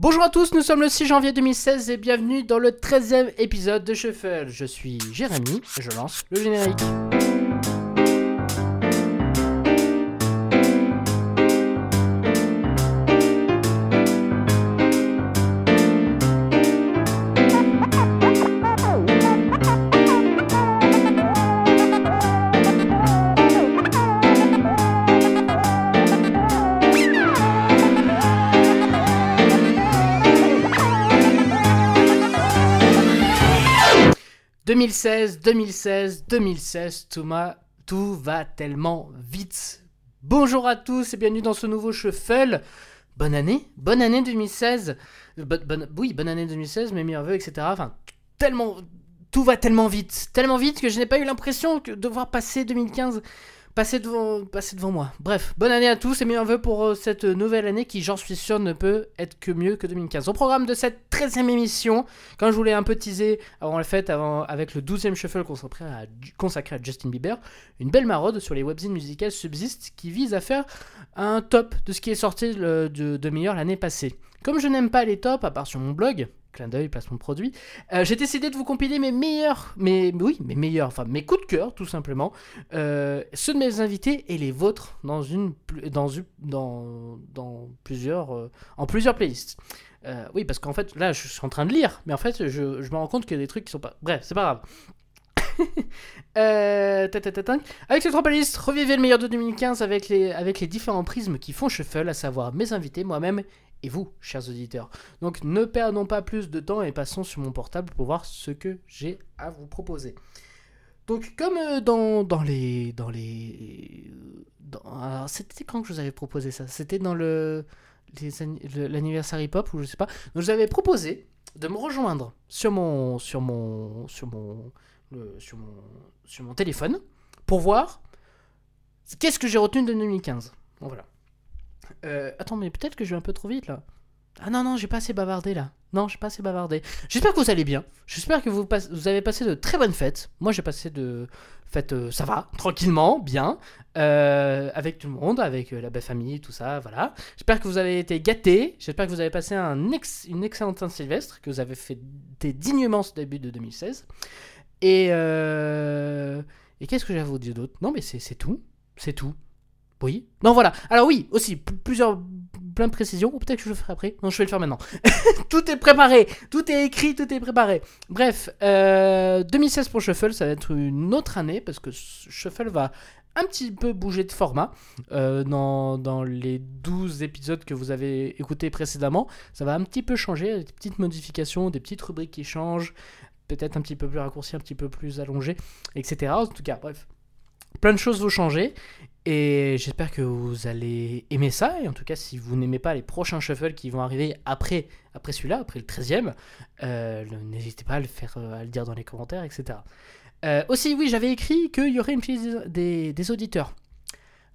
Bonjour à tous, nous sommes le 6 janvier 2016 et bienvenue dans le 13e épisode de Shuffle. Je suis Jérémy je lance le générique. 2016, 2016, 2016, tout, tout va tellement vite. Bonjour à tous et bienvenue dans ce nouveau shuffle. Bonne année, bonne année 2016. oui, bonne année 2016, mes meilleurs voeux, etc. Enfin, tellement, tout va tellement vite, tellement vite que je n'ai pas eu l'impression de voir passer 2015 Passez devant, devant moi. Bref, bonne année à tous et meilleurs vœux pour euh, cette nouvelle année qui, j'en suis sûr, ne peut être que mieux que 2015. Au programme de cette 13e émission, quand je voulais un peu teaser avant la fête, avant, avec le 12e shuffle consacré à, consacré à Justin Bieber, une belle maraude sur les webzines musicales subsiste qui vise à faire un top de ce qui est sorti de, de meilleur l'année passée. Comme je n'aime pas les tops, à part sur mon blog, clin d'œil, placement de produit. Euh, j'ai décidé de vous compiler mes meilleurs, mes, oui, mes meilleurs, enfin mes coups de cœur, tout simplement. Euh, ceux de mes invités et les vôtres dans une, dans, dans, dans plusieurs, euh, en plusieurs playlists. oui, parce qu'en fait, là, je suis en train de lire, mais en fait, je, je me rends compte qu'il y a des trucs qui sont pas. Bref, c'est pas grave. avec ces trois playlists, revivez le meilleur de 2015 avec les, avec les différents prismes qui font shuffle, à savoir mes invités, moi-même et vous, chers auditeurs. Donc ne perdons pas plus de temps et passons sur mon portable pour voir ce que j'ai à vous proposer. Donc comme euh, dans, dans les... Dans les alors c'était quand que je vous avais proposé ça? C'était dans le l'anniversaire hip-hop ou je sais pas. Donc je vous avais proposé de me rejoindre sur mon sur mon sur mon sur mon téléphone pour voir qu'est-ce que j'ai retenu de 2015. Bon, voilà. Euh, attends, mais peut-être que je vais un peu trop vite là. Ah non, non, j'ai pas assez bavardé là. Non, j'ai pas assez bavardé. J'espère que vous allez bien. J'espère que vous, vous, avez passé de très bonnes fêtes. Moi, j'ai passé de fêtes, euh, ça va, tranquillement, bien, euh, avec tout le monde, avec la belle famille, tout ça, voilà. J'espère que vous avez été gâtés. J'espère que vous avez passé une excellente Saint-Sylvestre, que vous avez fait dignement ce début de 2016. Et, et qu'est-ce que j'ai à vous dire d'autre? Non, mais c'est tout. C'est tout. Oui. Non, voilà. Alors oui, aussi, plusieurs, plein de précisions, ou peut-être que je le ferai après. Non, je vais le faire maintenant. tout est préparé, tout est écrit, tout est préparé. Bref, 2016 euh, pour Shuffle, ça va être une autre année, parce que Shuffle va un petit peu bouger de format euh, dans, dans, les 12 épisodes que vous avez écoutés précédemment. Ça va un petit peu changer, des petites modifications, des petites rubriques qui changent, peut-être un petit peu plus raccourci, un petit peu plus allongé, etc. En tout cas, bref, plein de choses vont changer. Et j'espère que vous allez aimer ça. Et en tout cas, si vous n'aimez pas les prochains shuffles qui vont arriver après, après celui-là, après le 13e, euh, n'hésitez pas à le, faire, euh, à le dire dans les commentaires, etc. Euh, aussi, oui, j'avais écrit qu'il y aurait une playlist des, des, auditeurs.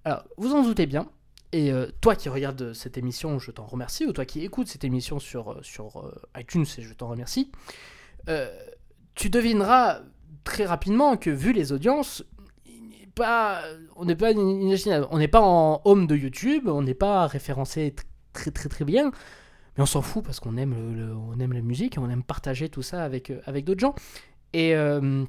Alors, vous en doutez bien. Et toi qui regardes cette émission, je t'en remercie. Ou toi qui écoutes cette émission sur, sur iTunes, je t'en remercie. tu devineras très rapidement que vu les audiences, on n'est pas on n'est pas en home de YouTube, on n'est pas référencé très très très bien, mais on s'en fout parce qu'on aime le, on aime la musique on aime partager tout ça avec euh, avec d'autres gens. Et euh,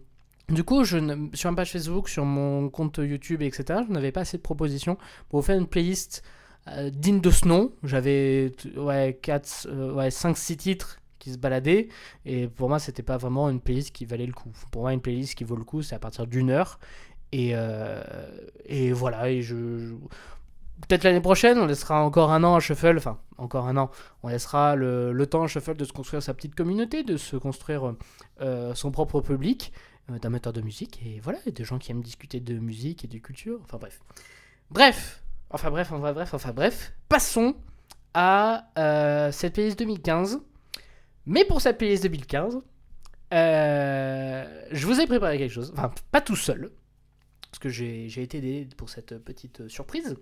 du coup, je, sur ma page Facebook, sur mon compte YouTube, etc., je n'avais pas assez de propositions pour faire une playlist euh, digne de ce nom. J'avais ouais, 4, ouais, 5-6 titres qui se baladaient, et pour moi, c'était pas vraiment une playlist qui valait le coup. Pour moi, une playlist qui vaut le coup, c'est à partir d'une heure, et, euh, et voilà, et je, peut-être l'année prochaine, on laissera encore un an à Shuffle, enfin encore un an, on laissera le, temps à Shuffle de se construire sa petite communauté, de se construire euh, son propre public euh, d'amateurs de musique, et voilà, et des gens qui aiment discuter de musique et de culture, enfin bref. Bref, enfin bref, enfin bref, enfin bref, passons à cette playlist 2015. Mais pour cette playlist 2015, je vous ai préparé quelque chose, enfin pas tout seul, parce que j'ai été aidé pour cette petite euh, surprise.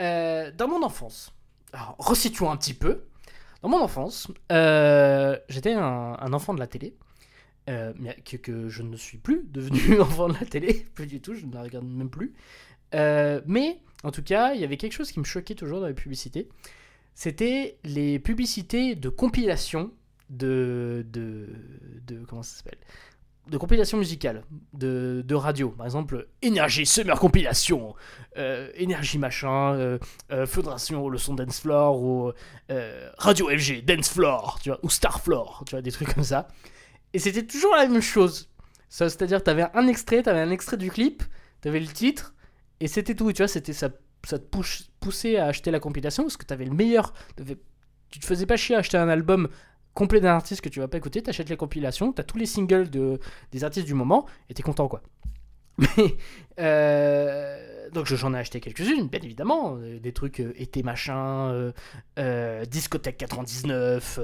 Euh, dans mon enfance, alors resituons un petit peu. Dans mon enfance, euh, j'étais un, enfant de la télé, que, que, je ne suis plus devenu enfant de la télé, plus du tout, je ne la regarde même plus. mais en tout cas, il y avait quelque chose qui me choquait toujours dans les publicités. c'était les publicités de compilation de, de, de comment ça s'appelle? De compilation musicale, de, de, radio. Par exemple, Énergie Summer Compilation, euh, Énergie machin, euh, euh, Le Son Dance Floor, ou euh, Radio FG Dance Floor, tu vois, ou Star Floor, tu vois, des trucs comme ça. Et c'était toujours la même chose. C'est-à-dire, tu avais un extrait, tu avais un extrait du clip, tu avais le titre, et c'était tout. Tu vois, c'était ça, ça te poussait à acheter la compilation parce que tu avais le meilleur. Tu te faisais pas chier à acheter un album complet d'un artiste que tu vas pas écouter, t'achètes les compilations, t'as tous les singles de, des artistes du moment, et t'es content quoi. Mais euh, donc j'en ai acheté quelques-unes, bien évidemment, euh, des trucs euh, été machin, discothèque 99,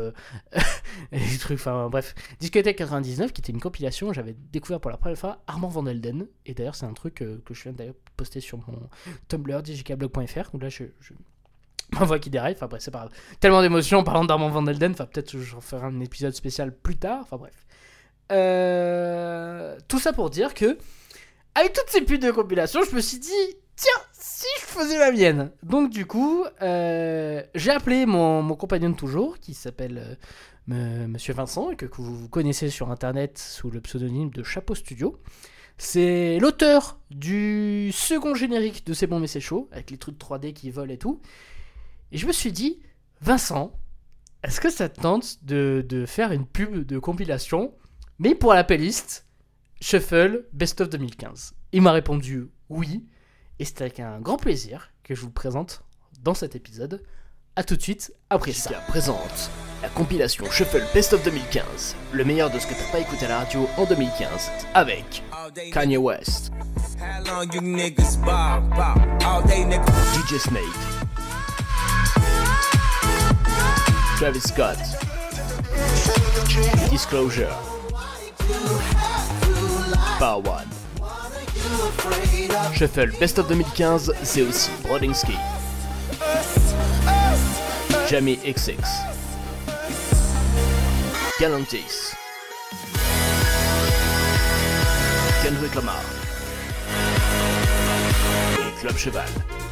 des trucs, enfin bref, discothèque 99 qui était une compilation, j'avais découvert pour la première fois Armand Van Elden, et d'ailleurs c'est un truc que je viens d'ailleurs poster sur mon Tumblr digicalblog.fr, où là je ma voix qui déraille, enfin bref, c'est pas grave. Tellement d'émotions en parlant d'Armand Van Elden, enfin peut-être j'en ferai un épisode spécial plus tard, enfin bref. Euh, tout ça pour dire que, avec toutes ces putes de compilation, je me suis dit, tiens, si je faisais la mienne. Donc du coup, euh, j'ai appelé mon, mon, compagnon de toujours, qui s'appelle euh, Monsieur Vincent, que, que vous connaissez sur internet sous le pseudonyme de Chapeau Studio. C'est l'auteur du second générique de C'est bon mais c'est chaud, avec les trucs 3D qui volent et tout. Et je me suis dit, Vincent, est-ce que ça te tente de, de, faire une pub de compilation, mais pour la playlist Shuffle Best of 2015 Il m'a répondu oui, et c'est avec un grand plaisir que je vous présente dans cet épisode. A tout de suite après ça. présente la compilation Shuffle Best of 2015, le meilleur de ce que t'as pas écouté à la radio en 2015, avec Kanye West, DJ Snake. Travis Scott. Disclosure. Power One. Shuffle Best of 2015, c'est aussi. Jamie XX. Galantis. Kendrick Lamar. Club Cheval.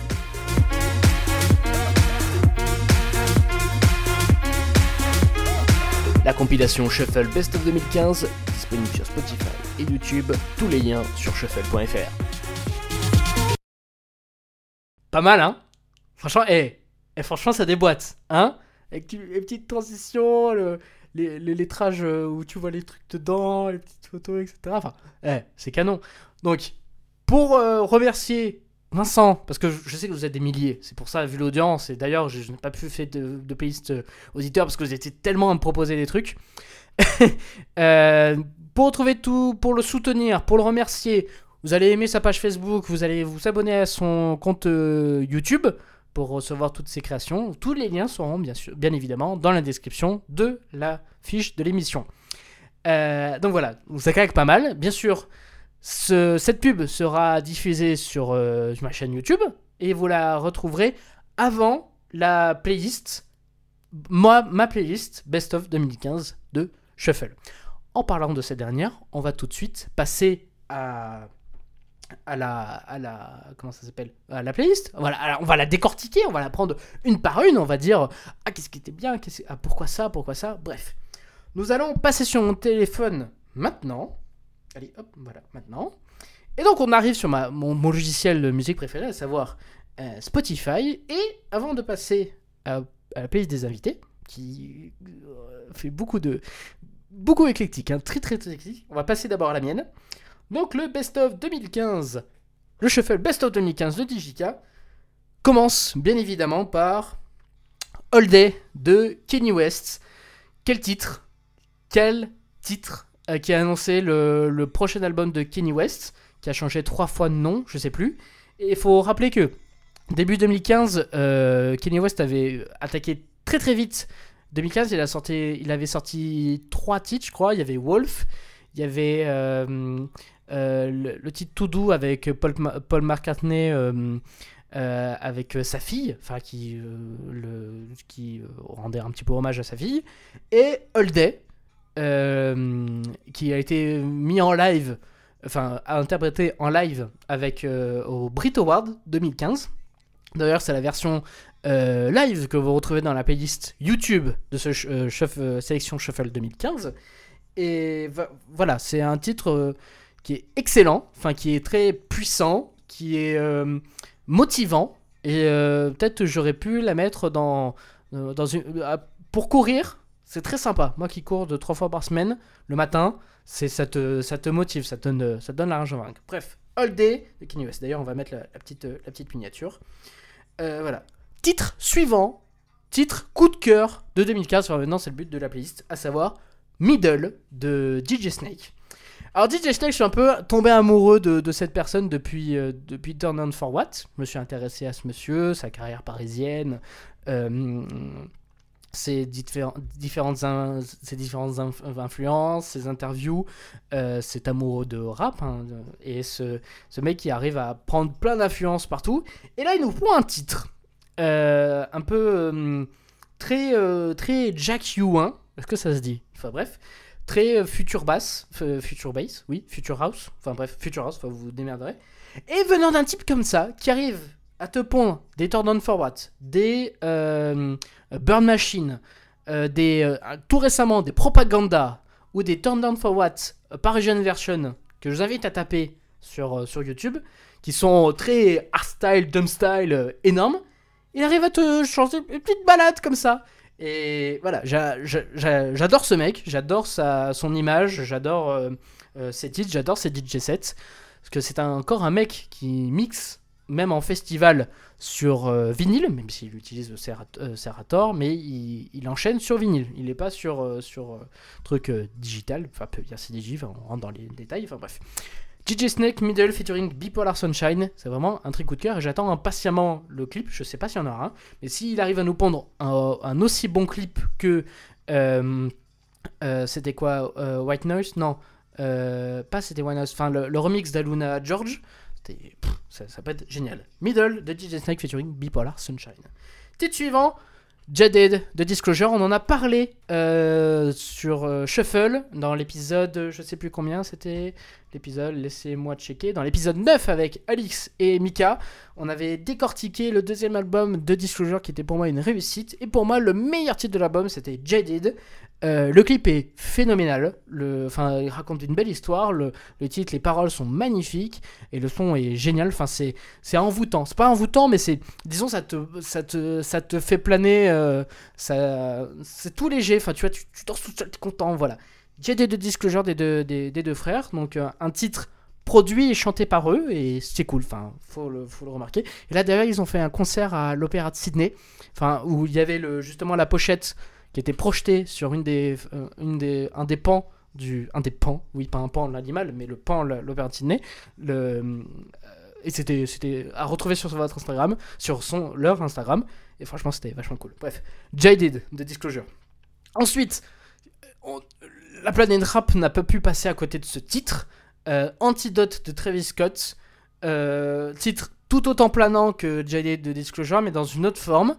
La compilation Shuffle Best of 2015, disponible sur Spotify et YouTube, tous les liens sur shuffle.fr. Pas mal, hein? Franchement, eh, eh, franchement, ça déboîte, hein? Avec les petites transitions, le, les, les lettrages euh, où tu vois les trucs dedans, les petites photos, etc. Enfin, eh, c'est canon. Donc, pour euh, remercier Vincent, parce que je sais que vous êtes des milliers, c'est pour ça, vu l'audience, et d'ailleurs, je, n'ai pas pu faire de, de playlist euh, auditeurs parce que vous étiez tellement à me proposer des trucs. Euh, pour retrouver tout, pour le soutenir, pour le remercier, vous allez aimer sa page Facebook, vous allez vous abonner à son compte euh, YouTube pour recevoir toutes ses créations. Tous les liens seront bien, sûr, bien évidemment dans la description de la fiche de l'émission. donc voilà, ça craque pas mal. Bien sûr, cette pub sera diffusée sur euh, ma chaîne YouTube et vous la retrouverez avant la playlist, moi, ma playlist Best of 2015 de Shuffle. En parlant de cette dernière, on va tout de suite passer à, la, à la, comment ça s'appelle, à la playlist. Voilà, on va la décortiquer, on va la prendre une par une, on va dire ah qu'est-ce qui était bien, ah, pourquoi ça, pourquoi ça, bref. Nous allons passer sur mon téléphone maintenant Allez, hop, voilà, maintenant. Et donc on arrive sur mon, logiciel de musique préféré, à savoir euh, Spotify. Et avant de passer à, la playlist des invités, qui euh, fait beaucoup de... Beaucoup éclectique, hein, très très très éclectique. On va passer d'abord à la mienne. Donc le Best of 2015, le shuffle Best of 2015 de Digica, commence bien évidemment par All Day de Kenny West. Quel titre? Quel titre? Euh, qui a annoncé le, prochain album de Kenny West, qui a changé trois fois de nom, je sais plus. Et il faut rappeler que début 2015, euh, Kenny West avait attaqué très très vite. 2015, il, a sorti, il avait sorti trois titres, je crois. Il y avait Wolf, il y avait euh, le, titre Tout doux avec Paul, Paul McCartney. avec sa fille, enfin qui, le, qui rendait un petit peu hommage à sa fille, et All Day, euh, qui a été mis en live, enfin interprété en live avec euh, au Brit Award 2015. D'ailleurs, c'est la version live que vous retrouvez dans la playlist YouTube de ce sélection Shuffle 2015. Et voilà, c'est un titre qui est excellent, enfin qui est très puissant, qui est motivant. Et peut-être j'aurais pu la mettre dans, dans une, pour courir c'est très sympa. Moi qui cours de trois fois par semaine, le matin, c'est ça te, ça te motive, ça te donne, ça donne la rage vaincre. Bref, All Day de Kanye West. D'ailleurs, on va mettre la, petite, la petite miniature. Euh, voilà. Titre suivant, titre coup de cœur de 2015. maintenant, c'est le but de la playlist, à savoir Middle de DJ Snake. Alors DJ Snake, je suis un peu tombé amoureux de, cette personne depuis, euh, depuis Turn On For What. Je me suis intéressé à ce monsieur, sa carrière parisienne, euh, ses, différentes, ses différentes influences, ses interviews, euh, cet amoureux de rap, hein, et ce, ce, mec qui arrive à prendre plein d'influences partout. Et là, il nous prend un titre, euh, un peu euh, très, très Jack U1, hein. est-ce que ça se dit? Enfin bref, très future bass, future bass, oui, future house, enfin bref, future house, vous vous démerderez. Et venant d'un type comme ça, qui arrive à te pondre des Turn On Forward, des euh, Burn Machine, euh, des, euh, tout récemment des Propaganda ou des Turn Down For What? Parisian Version que je vous invite à taper sur, sur YouTube, qui sont très hardstyle, dumbstyle, énormes, il arrive à te changer une petite balade comme ça. Et voilà, j'adore ce mec, j'adore son image, j'adore ses titres, j'adore ses DJ sets. Parce que c'est encore un mec qui mixe même en festival sur euh, vinyle, même s'il utilise le Serator, mais il, enchaîne sur vinyle. Il n'est pas sur, euh, sur euh, truc digital, enfin, il y a CDJ, on rentre dans les détails, enfin bref. DJ Snake Middle featuring Bipolar Sunshine, c'est vraiment un très coup de cœur et j'attends impatiemment le clip. Je sais pas s'il y en aura un, mais s'il arrive à nous pondre un, aussi bon clip que. c'était quoi White Noise? Non, pas c'était White Noise, enfin le remix d'Aluna George ça, peut être génial. Middle de DJ Snake featuring Bipolar Sunshine. Titre suivant, Jaded de Disclosure. On en a parlé euh, sur euh, Shuffle dans l'épisode, je sais plus combien c'était l'épisode, laissez-moi checker. Dans l'épisode 9 avec Alix et Mika, on avait décortiqué le deuxième album de Disclosure qui était pour moi une réussite. Et pour moi, le meilleur titre de l'album c'était Jaded. Euh, le clip est phénoménal, le, enfin, il raconte une belle histoire, le, le, titre, les paroles sont magnifiques et le son est génial. Enfin, c'est, c'est envoûtant. C'est pas envoûtant, mais c'est, disons, ça te, ça te, ça te fait planer. Euh, ça, c'est tout léger. Enfin, tu vois, tu, tu tout seul, t'es content. Voilà. J'ai des deux disclosures des deux, des, des deux frères, donc euh, un titre produit et chanté par eux et c'est cool. Enfin, faut le, faut le remarquer. Et là, d'ailleurs, ils ont fait un concert à l'Opéra de Sydney, enfin, où il y avait le, justement la pochette qui était projeté sur une des, euh, des, un des pans du, un des pans, oui pas un pan l'animal, mais le pan Sydney. Le, euh, et c'était, c'était à retrouver sur votre Instagram, sur son, leur Instagram. Et franchement, c'était vachement cool. Bref, Jaded de Disclosure. Ensuite, la planète rap n'a pas pu passer à côté de ce titre. Euh, Antidote de Travis Scott. titre tout autant planant que Jaded de Disclosure, mais dans une autre forme.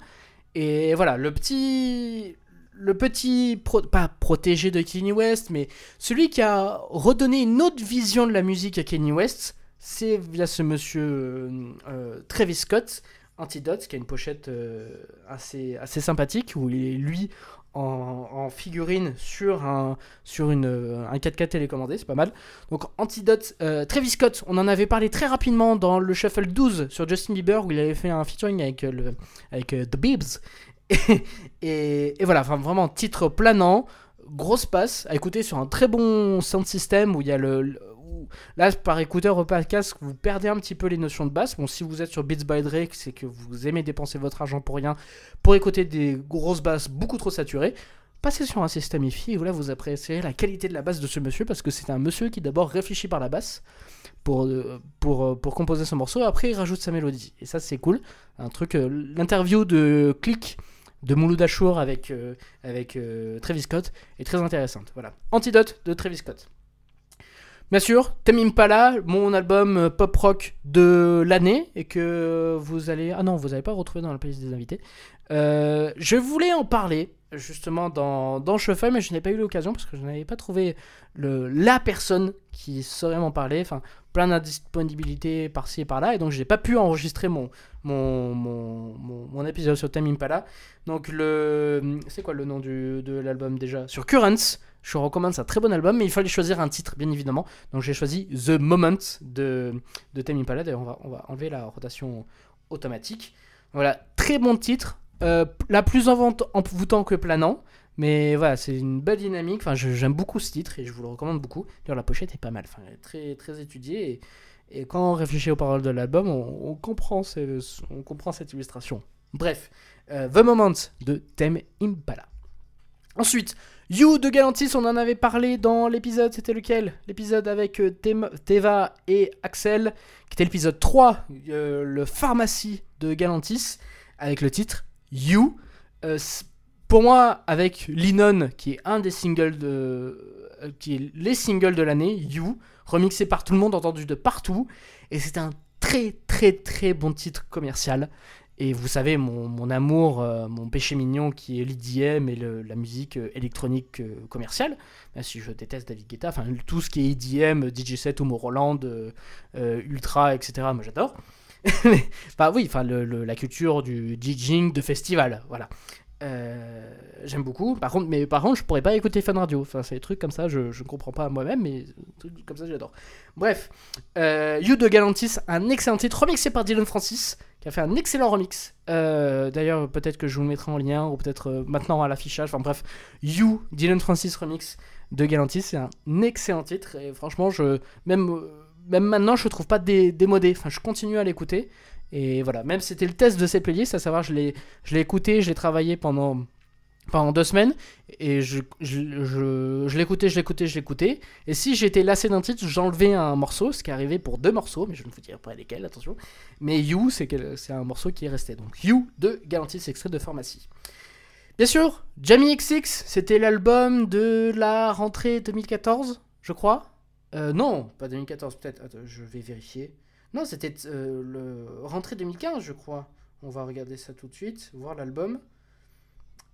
Et voilà, le petit, le petit, pas protégé de Kanye West, mais celui qui a redonné une autre vision de la musique à Kanye West, c'est via ce monsieur euh, euh, Travis Scott, Antidote, qui a une pochette euh, assez, sympathique, où il est lui en, figurine sur un, une, un 4K télécommandé, c'est pas mal. Donc Antidote, Travis Scott, on en avait parlé très rapidement dans le Shuffle 12 sur Justin Bieber, où il avait fait un featuring avec, avec The Biebs. Et, voilà, vraiment titre planant, grosse passe à écouter sur un très bon sound system où il y a le, là par écouteur au podcast vous perdez un petit peu les notions de basse. Bon si vous êtes sur Beats by Drake c'est que vous aimez dépenser votre argent pour rien pour écouter des grosses basses beaucoup trop saturées. Passez sur un système IFI et voilà vous apprécierez la qualité de la basse de ce monsieur parce que c'est un monsieur qui d'abord réfléchit par la basse pour, euh, pour, euh, pour composer son morceau après il rajoute sa mélodie. Et ça c'est cool. Un truc euh, l'interview de Click de Mouloud Achour avec, euh, avec euh, Travis Scott est très intéressante. Voilà. Antidote de Travis Scott. Bien sûr, Tame Impala, mon album euh, pop rock de l'année et que vous allez ah non vous n'allez pas retrouver dans la playlist des invités. je voulais en parler justement dans, dans Shuffle mais je n'ai pas eu l'occasion parce que je n'avais pas trouvé le, la personne qui saurait m'en parler. Enfin, plein d'indisponibilités par-ci et par-là, et donc j'ai pas pu enregistrer mon, mon, mon, mon, épisode sur Time Impala. Donc le... C'est quoi le nom du, de l'album déjà? Sur Currents, je vous recommande, c'est un très bon album, mais il fallait choisir un titre, bien évidemment. Donc j'ai choisi The Moment de, de Time Impala, d'ailleurs on va, on va enlever la rotation automatique. Voilà, très bon titre, euh, la plus envoûtant que planant. Mais voilà, c'est une belle dynamique. Enfin, j'aime beaucoup ce titre et je vous le recommande beaucoup. D'ailleurs, la pochette est pas mal. Enfin, très, très étudiée. Et, quand on réfléchit aux paroles de l'album, on, comprend on comprend cette illustration. Bref, euh, The Moment de Thème Impala. Ensuite, You de Galantis, on en avait parlé dans l'épisode, c'était lequel? L'épisode avec euh, Teva et Axel, qui était l'épisode 3, euh, le pharmacie de Galantis, avec le titre You pour moi, avec Linon, qui est un des singles de. Euh, qui est les singles de l'année, You, remixé par tout le monde, entendu de partout. Et c'est un très, très, très bon titre commercial. Et vous savez, mon, amour, euh, mon péché mignon qui est l'IDM et la musique euh, électronique commerciale. Même si je déteste David Guetta, enfin tout ce qui est IDM, DJ7, Homo Roland, Ultra, etc., moi j'adore. bah oui, enfin la culture du DJing de festival, voilà. Euh, j'aime beaucoup. Par contre, mais par contre, je pourrais pas écouter Fun Radio. Enfin, c'est des trucs comme ça, je, ne comprends pas moi-même, mais trucs comme ça, j'adore. Bref, euh, You de Galantis, un excellent titre remixé par Dylan Francis, qui a fait un excellent remix. Euh, d'ailleurs, peut-être que je vous le mettrai en lien, ou peut-être maintenant à l'affichage. Enfin bref, You, Dylan Francis remix de Galantis, c'est un excellent titre. Et franchement, je même même maintenant, je le trouve pas démodé. Enfin, je continue à l'écouter. Et voilà, même c'était le test de ces playlists, à savoir, je l'ai, je l'ai écouté, je l'ai travaillé pendant, pendant deux semaines, et je, je, je, je l'écoutais, je l'écoutais, je l'écoutais. Et si j'étais lassé d'un titre, j'enlevais un morceau, ce qui est arrivé pour deux morceaux, mais je ne vous dirai pas lesquels, attention. Mais You, c'est, un morceau qui est resté. Donc You de Garantie, c'est extrait de Pharmacie. Bien sûr, Jamie XX, c'était l'album de la rentrée 2014, je crois. Euh, non, pas 2014, peut-être. Je vais vérifier. Non, c'était euh, le rentrée 2015, je crois. On va regarder ça tout de suite, voir l'album.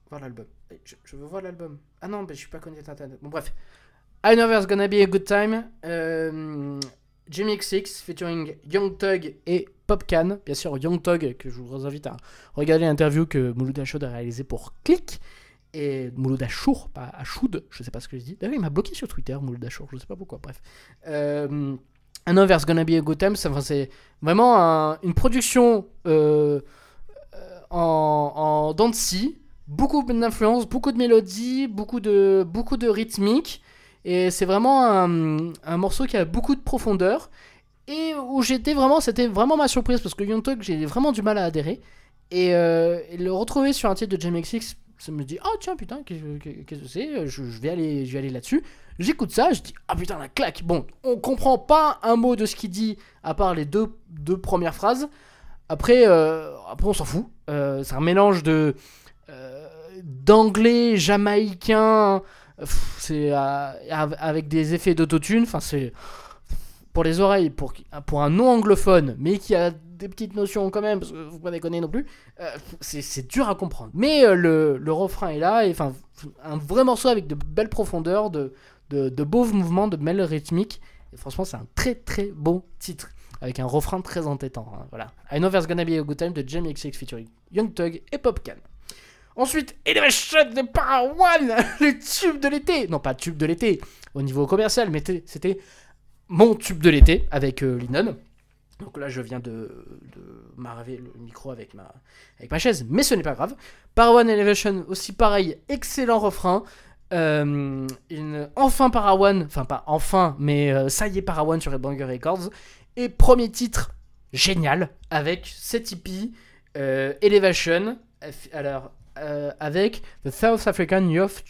Voir l'album. Eh, je, veux voir l'album. Ah non, mais je suis pas connecté internet. Bon, bref. I know there's gonna be a good time. Euh, Jimmy XX featuring Young Tug et Popcan. Bien sûr, Young Tug, que je vous invite à regarder l'interview que Mouloud Achoud a réalisé pour Click. Et Mouloud Achour, pas Achoud, je sais pas ce que je dis. D'ailleurs, il m'a bloqué sur Twitter, Mouloud Achour, je sais pas pourquoi. Bref. Euh, There's gonna be a good time. C'est vraiment une production euh, euh, en, en beaucoup d'influence, beaucoup de mélodies, beaucoup de, beaucoup rythmique. Et c'est vraiment un, morceau qui a beaucoup de profondeur. Et où j'étais vraiment, c'était vraiment ma surprise parce que Young j'ai vraiment du mal à adhérer. Et, euh, le retrouver sur un titre de Jamie XX, ça me dit, oh, tiens, putain, qu'est-ce que c'est je, je, vais aller, je vais aller là-dessus. J'écoute ça, je dis ah putain la claque. Bon, on comprend pas un mot de ce qu'il dit à part les deux, deux premières phrases. Après, euh, après on s'en fout. Euh, c'est un mélange de euh, d'anglais jamaïcain, c'est avec des effets d'autotune. Enfin c'est pour les oreilles, pour, pour un non anglophone, mais qui a des petites notions quand même, parce que vous pas non plus, c'est dur à comprendre. Mais le, le, refrain est là, et enfin, un vrai morceau avec de belles profondeurs, de, beaux mouvements, de belles rythmiques. Et franchement, c'est un très très bon titre. Avec un refrain très entêtant. Hein, voilà. I Know There's Gonna Be a Good Time de Jamie XX featuring Young Thug et Popcan. Ensuite, Elevation de One, le tube de l'été. Non, pas tube de l'été au niveau commercial, mais c'était mon tube de l'été avec euh, Linon. Donc là, je viens de, de le micro avec ma, chaise, mais ce n'est pas grave. One Elevation, aussi pareil, excellent refrain. Euh, enfin Parawan, enfin pas enfin, mais euh, ça y est Parawan sur Banger Records. Et premier titre génial avec cette EP euh, Elevation, alors avec The South African Youth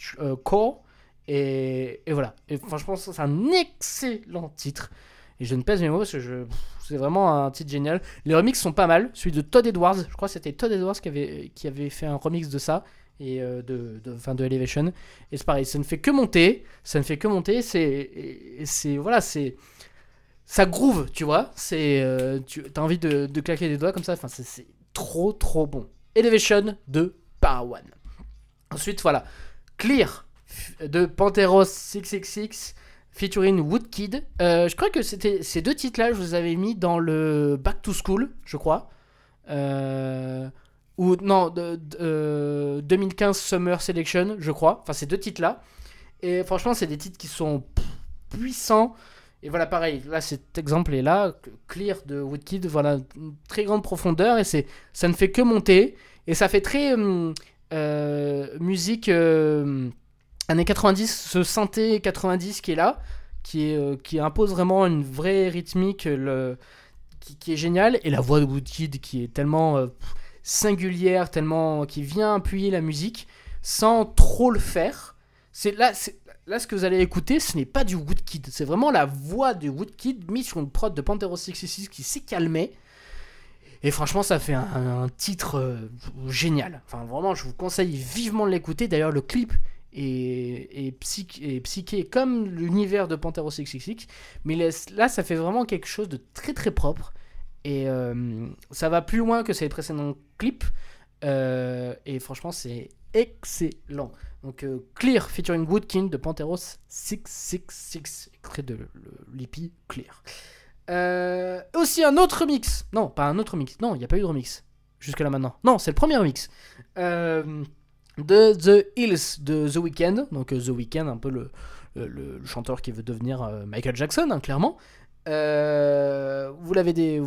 Core. Et, et, voilà. Et franchement, c'est un excellent titre. Et je ne pèse mes mots parce que je, c'est vraiment un titre génial. Les remixes sont pas mal. Celui de Todd Edwards, je crois que c'était Todd Edwards qui avait, qui avait fait un remix de ça et euh, de, de, fin de Elevation. Et c'est pareil, ça ne fait que monter, ça ne fait que monter, c'est voilà, c'est, ça groove, tu vois, c'est, euh, tu as envie de, de, claquer des doigts comme ça, enfin c'est, trop trop bon. Elevation de Parawan. Ensuite, voilà, Clear de Panteros 666 featuring Woodkid. Euh, je crois que c'était ces deux titres-là, je vous avais mis dans le Back to School, je crois. Euh, ou non, de, de, euh, 2015 Summer Selection, je crois. Enfin, ces deux titres-là. Et franchement, c'est des titres qui sont puissants. Et voilà, pareil, là, cet exemple est là, Clear de Woodkid, voilà, une très grande profondeur, et c'est, ça ne fait que monter, et ça fait très hum, musique années 90, ce synthé 90 qui est là, qui, est, euh, qui impose vraiment une vraie rythmique, le, qui, est génial, et la voix de Woodkid qui est tellement euh, singulière, tellement qui vient appuyer la musique sans trop le faire. C'est là, là ce que vous allez écouter, ce n'est pas du Woodkid, c'est vraiment la voix de Woodkid mise sur une prod de Pantero 66 qui s'est calmée. Et franchement, ça fait un, un titre euh, génial. Enfin, vraiment, je vous conseille vivement de l'écouter. D'ailleurs, le clip psych- est psyché comme l'univers de Pantero 666. Mais là, ça fait vraiment quelque chose de très très propre. Et euh, ça va plus loin que ses précédents clips. Euh, et franchement, c'est excellent. Donc, euh, Clear featuring Woodkin de Panteros 666, extrait de l'EP Clear. Aussi un autre remix. Non, pas un autre remix. Non, il n'y a pas eu de remix jusque là maintenant. Non, c'est le premier remix. De The Hills de The Weeknd. Donc euh, The Weeknd, un peu le, le, chanteur qui veut devenir euh, Michael Jackson, hein, clairement. Euh, vous l'avez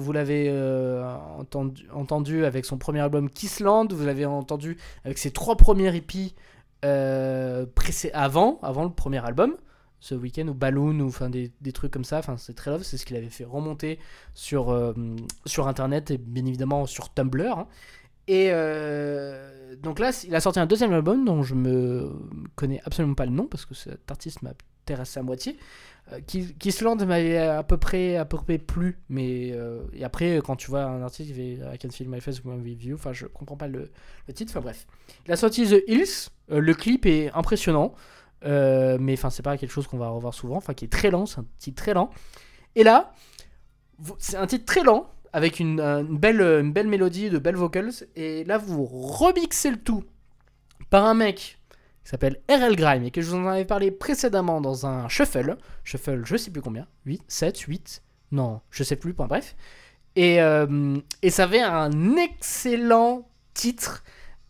entendu, entendu avec son premier album Kissland. Vous l'avez entendu avec ses trois premiers hippies euh, avant, avant le premier album. Ce week-end ou Balloon ou enfin des, des trucs comme ça. C'est très love. C'est ce qu'il avait fait remonter sur, sur internet et bien évidemment sur Tumblr. hein. Et euh, donc là, il a sorti un deuxième album dont je me connais absolument pas le nom parce que cet artiste m'intéresse à moitié. Euh, Kissland m'avait à peu près à peu près plu, mais euh, et après quand tu vois un artiste qui fait I Can Feel My Face With You, enfin je comprends pas le, titre. Enfin bref, il a sorti The Hills. le clip est impressionnant. Mais enfin c'est pas quelque chose qu'on va revoir souvent enfin qui est très lent c'est un titre très lent et là c'est un titre très lent avec une, belle, euh, une mélodie de belles vocals. Et là vous remixez le tout par un mec qui s'appelle RL Grime et que je vous en avais parlé précédemment dans un shuffle. Shuffle je sais plus combien. 8 7 8 non je sais plus point bref. Et, euh, et ça avait un excellent titre.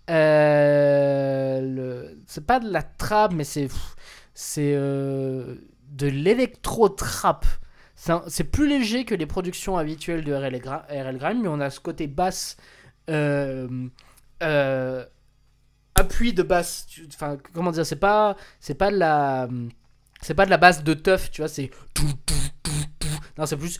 Euh, c'est pas de la trap, mais c'est de l'électro-trap. C'est plus léger que les productions habituelles de RL, Grime, mais on a ce côté basse, euh, euh, appui de basse. Enfin, comment dire, c'est pas, c'est pas de la, c'est pas de la basse de teuf, tu vois, c'est non, c'est plus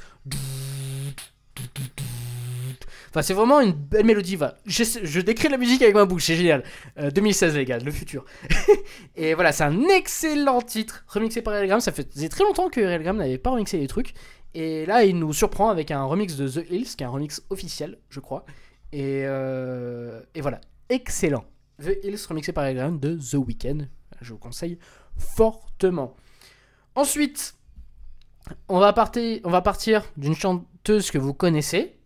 Enfin, c'est vraiment une belle mélodie. Va. Je, décris la musique avec ma bouche, c'est génial. Euh, 2016, les gars, le futur. et voilà, c'est un excellent titre, remixé par Relgram. Ça faisait très longtemps que Relgram n'avait pas remixé les trucs. Et là, il nous surprend avec un remix de The Hills, qui est un remix officiel, je crois. Et, euh, voilà, excellent. The Hills, remixé par Relgram de The Weeknd. Je vous conseille fortement. Ensuite, on va on va partir d'une chanteuse que vous connaissez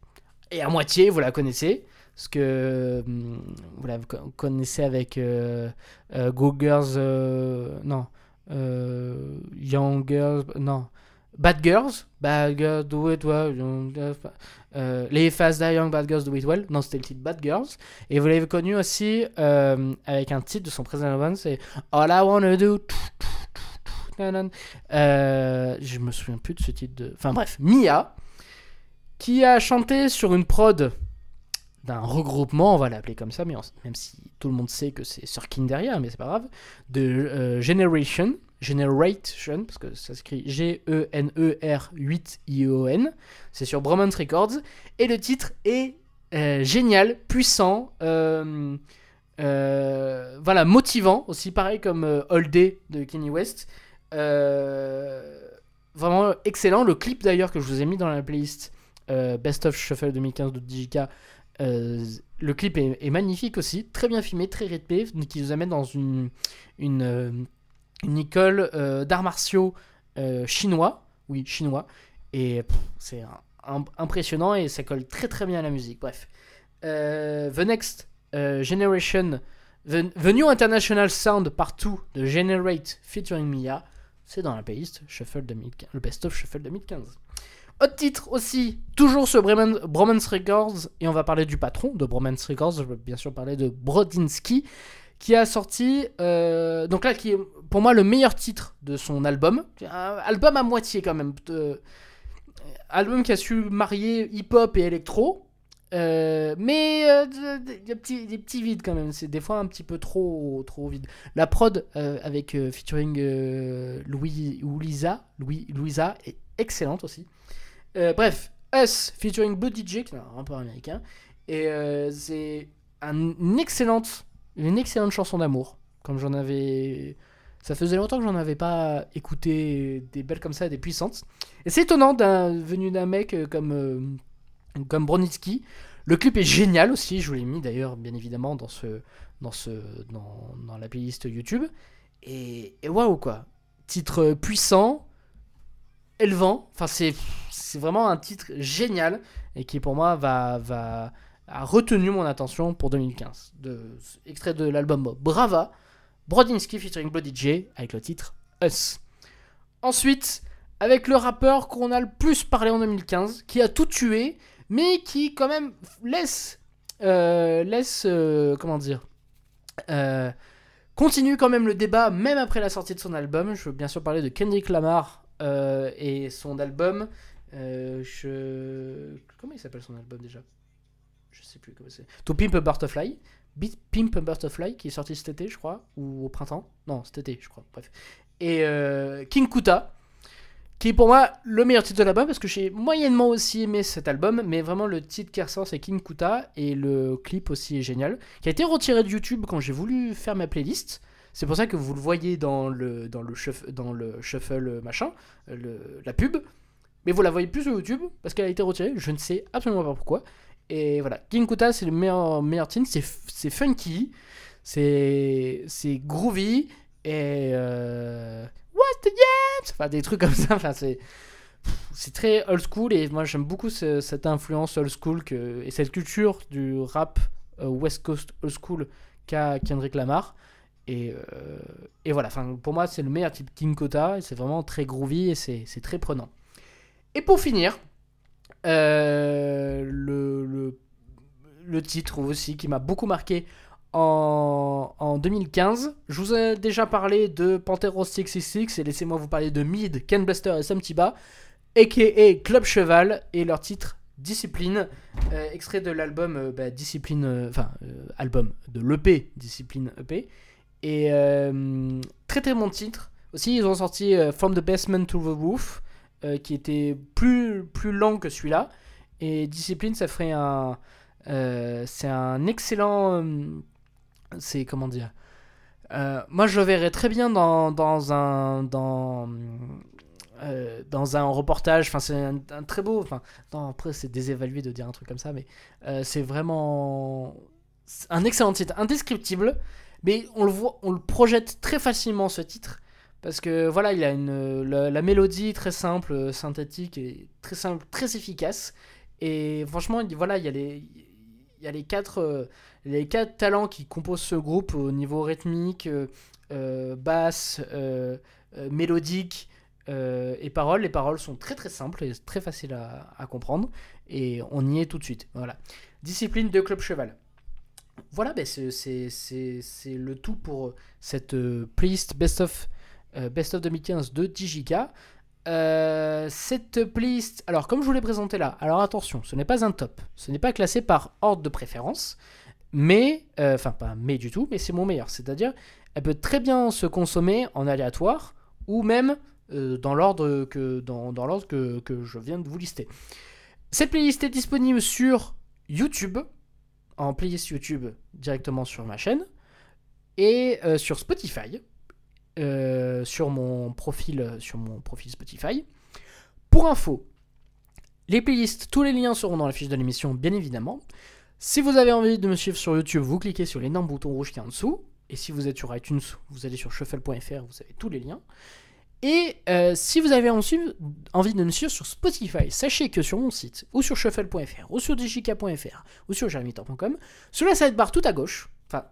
et à moitié vous la connaissez parce que hum, vous la co- connaissez avec euh, euh, Go Girls euh, non Young Girls non Bad Girls Bad Girls Do It Well Les Fast Young Bad Girls Do It Well non c'était le titre Bad Girls et vous l'avez connu aussi avec un titre de son précédent album c'est All I Wanna Do. Euh, je me souviens plus de ce titre de enfin bref Mia qui a chanté sur une prod d'un regroupement, on va l'appeler comme ça, mais même si tout le monde sait que c'est Surkin derrière, mais c'est pas grave, de euh, Generation, Generation, parce que ça s'écrit E G-E-N-E-R-8-I-O-N, c'est sur Bromance Records, et le titre est euh, génial, puissant, euh, voilà, motivant, aussi pareil comme All Day de Kanye West. Vraiment excellent. Le clip d'ailleurs que je vous ai mis dans la playlist euh, Best of Shuffle 2015 de DJK. euh, le clip est, magnifique aussi, très bien filmé, très rythmé, qui nous amène dans une, une, euh, école euh, d'arts martiaux chinois, oui, chinois, et c'est impressionnant et ça colle très très bien à la musique. Bref, The Next Generation, the, New International Sound Part 2 de Generate featuring Mia, c'est dans la playlist Shuffle 2015, le Best of Shuffle 2015. Autre titre aussi, toujours sur Bromance Records, et on va parler du patron de Bromance Records, je veux bien sûr parler de Brodinski, qui a sorti, euh, donc là, qui est pour moi le meilleur titre de son album, album à moitié quand même, album qui a su marier hip-hop et électro, euh, mais euh, y a des, des petits vides quand même, c'est des fois un petit peu trop, trop vide. La prod avec featuring Louis, Louisa, Louis, Louisa est excellente aussi. Bref, Us featuring qui est un rappeur américain, et c'est une excellente une excellente chanson d'amour. Comme j'en avais. Ça faisait longtemps que j'en avais pas écouté des belles comme ça, des puissantes. Et c'est étonnant d'un, venu d'un mec euh, comme, euh, comme Bronitsky. Le clip est génial aussi, je vous l'ai mis d'ailleurs bien évidemment dans, ce, dans, ce, dans la playlist YouTube. Et, et waouh quoi. Titre puissant, élevant. Enfin c'est, vraiment un titre génial et qui pour moi va, va, a retenu mon attention pour 2015. De, extrait de l'album Brava, Brodinski featuring Bloody J avec le titre Us. Ensuite, avec le rappeur qu'on a le plus parlé en 2015, qui a tout tué, mais qui quand même laisse, euh, laisse, euh, comment dire, euh, continue quand même le débat même après la sortie de son album. Je veux bien sûr parler de Kendrick Lamar et son album. je... Comment il s'appelle son album déjà? Je sais plus comment c'est. To Pimp a Butterfly. Pimp Butterfly qui est sorti cet été, je crois, ou au printemps. Non, cet été, je crois. Bref. Et euh, King Kuta, qui est pour moi le meilleur titre de l'album parce que j'ai moyennement aussi aimé cet album, mais vraiment le titre qui ressort c'est King Kuta et le clip aussi est génial, qui a été retiré de YouTube quand j'ai voulu faire ma playlist. C'est pour ça que vous le voyez dans le, dans le, shuffle, dans le shuffle machin, le, la pub. Mais vous la voyez plus sur YouTube parce qu'elle a été retirée. Je ne sais absolument pas pourquoi. Et voilà, King Kuta, c'est le meilleur, meilleur team. C'est funky, c'est groovy, et. Euh, What's the yet Enfin, des trucs comme ça. Enfin, c'est. C'est très old school et moi j'aime beaucoup cette influence old school et cette culture du rap euh, West Coast old school qu'a Kendrick Lamar. Et, euh, et voilà, pour moi c'est le meilleur type King Kota c'est vraiment très groovy et c'est très prenant. Et pour finir, euh, le, le, titre aussi qui m'a beaucoup marqué en, en, 2015. Je vous ai déjà parlé de Panthero 666 et laissez-moi vous parler de Mid, Ken Buster et Sam Tiba, aka Club Cheval et leur titre Discipline, euh, extrait de l'album bah, Discipline, enfin album de l'EP Discipline EP. Et très très bon titre. Aussi, ils ont sorti From the Basement to the Roof. Euh, qui était plus, plus lent que celui-là. Et Discipline, ça ferait un. Euh, c'est un excellent. Euh, c'est comment dire Moi, je le verrais très bien dans, dans un. Dans, dans un reportage, enfin c'est un, très beau, enfin après c'est désévalué de dire un truc comme ça, mais c'est vraiment un excellent titre, indescriptible, mais on le voit, on le projette très facilement ce titre, parce que voilà, il a une, la, mélodie très simple, synthétique et très simple, très efficace. Et franchement, voilà, il y a les, il y a les quatre, euh, les quatre talents qui composent ce groupe au niveau rythmique, euh, euh, basse, mélodique et paroles. Les paroles sont très très simples et très faciles à, à, comprendre. Et on y est tout de suite. Voilà. Discipline de Club Cheval. Voilà, ben c'est le tout pour cette playlist Best of euh, Best of 2015 de Digika. Euh, cette playlist, alors comme je vous l'ai présenté là, alors attention, ce n'est pas un top, ce n'est pas classé par ordre de préférence, mais, euh, enfin pas mais du tout, mais c'est mon meilleur, c'est-à-dire elle peut très bien se consommer en aléatoire ou même dans l'ordre que, dans, dans que, que, je viens de vous lister. Cette playlist est disponible sur YouTube, en playlist YouTube directement sur ma chaîne, et sur Spotify, euh, sur, mon profil, sur mon profil Spotify. Pour info, les playlists, tous les liens seront dans la fiche de l'émission, bien évidemment. Si vous avez envie de me suivre sur YouTube, vous cliquez sur l'énorme bouton rouge qui est en dessous. Et si vous êtes sur iTunes, vous allez sur shuffle.fr, vous avez tous les liens. Et euh, si vous avez envie de me suivre sur Spotify, sachez que sur mon site, ou sur shuffle.fr, ou sur digika.fr, ou sur jeremytor.com, sur la sidebar tout à gauche, enfin